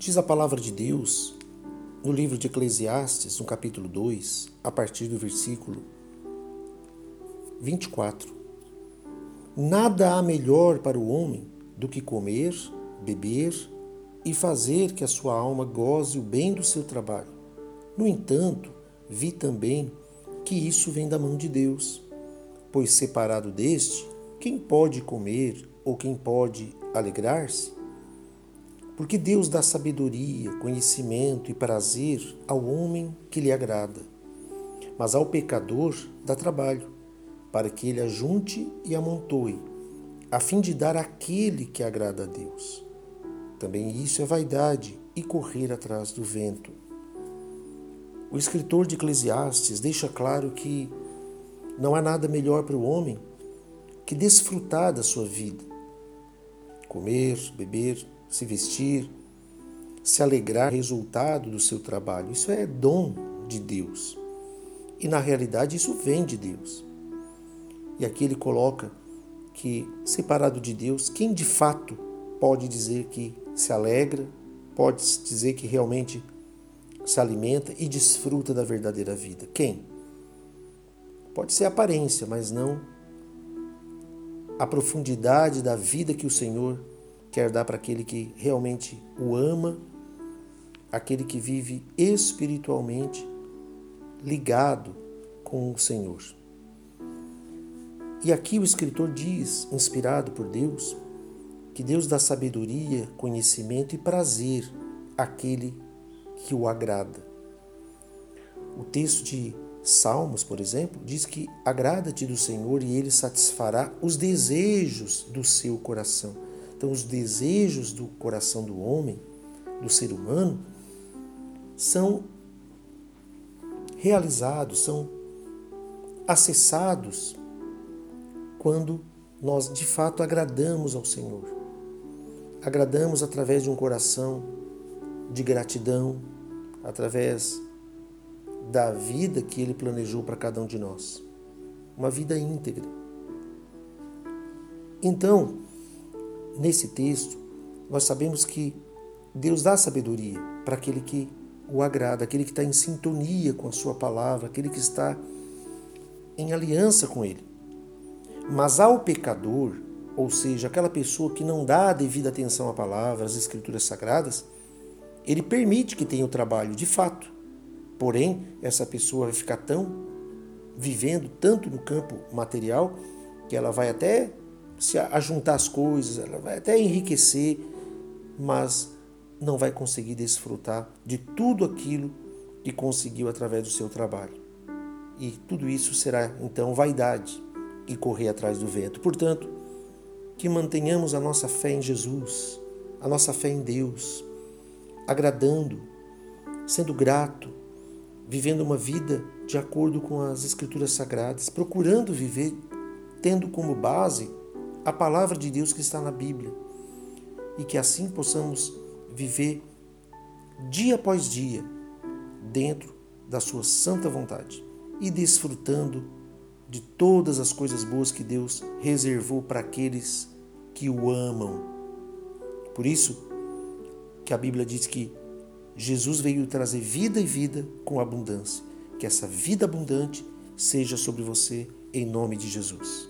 Diz a palavra de Deus no livro de Eclesiastes, no capítulo 2, a partir do versículo 24. Nada há melhor para o homem do que comer, beber e fazer que a sua alma goze o bem do seu trabalho. No entanto, vi também que isso vem da mão de Deus, pois separado deste, quem pode comer ou quem pode alegrar-se? Porque Deus dá sabedoria, conhecimento e prazer ao homem que lhe agrada, mas ao pecador dá trabalho, para que ele ajunte e amontoe, a fim de dar àquele que agrada a Deus. Também isso é vaidade e correr atrás do vento. O escritor de Eclesiastes deixa claro que não há nada melhor para o homem que desfrutar da sua vida. Comer, beber, se vestir, se alegrar resultado do seu trabalho. Isso é dom de Deus. E na realidade isso vem de Deus. E aqui ele coloca que, separado de Deus, quem de fato pode dizer que se alegra, pode dizer que realmente se alimenta e desfruta da verdadeira vida? Quem? Pode ser aparência, mas não a profundidade da vida que o Senhor quer dar para aquele que realmente o ama, aquele que vive espiritualmente ligado com o Senhor. E aqui o escritor diz, inspirado por Deus, que Deus dá sabedoria, conhecimento e prazer àquele que o agrada. O texto de Salmos, por exemplo, diz que agrada-te do Senhor e ele satisfará os desejos do seu coração. Então, os desejos do coração do homem, do ser humano, são realizados, são acessados quando nós de fato agradamos ao Senhor. Agradamos através de um coração de gratidão, através da vida que Ele planejou para cada um de nós. Uma vida íntegra. Então, nesse texto, nós sabemos que Deus dá sabedoria para aquele que o agrada, aquele que está em sintonia com a Sua palavra, aquele que está em aliança com Ele. Mas ao pecador, ou seja, aquela pessoa que não dá a devida atenção à palavra, às Escrituras Sagradas, ele permite que tenha o trabalho de fato. Porém, essa pessoa vai ficar tão vivendo tanto no campo material que ela vai até se ajuntar as coisas, ela vai até enriquecer, mas não vai conseguir desfrutar de tudo aquilo que conseguiu através do seu trabalho. E tudo isso será então vaidade e correr atrás do vento. Portanto, que mantenhamos a nossa fé em Jesus, a nossa fé em Deus, agradando, sendo grato, vivendo uma vida de acordo com as Escrituras Sagradas, procurando viver tendo como base a palavra de Deus que está na Bíblia e que assim possamos viver dia após dia dentro da Sua santa vontade e desfrutando de todas as coisas boas que Deus reservou para aqueles que o amam. Por isso, que a Bíblia diz que Jesus veio trazer vida e vida com abundância. Que essa vida abundante seja sobre você em nome de Jesus.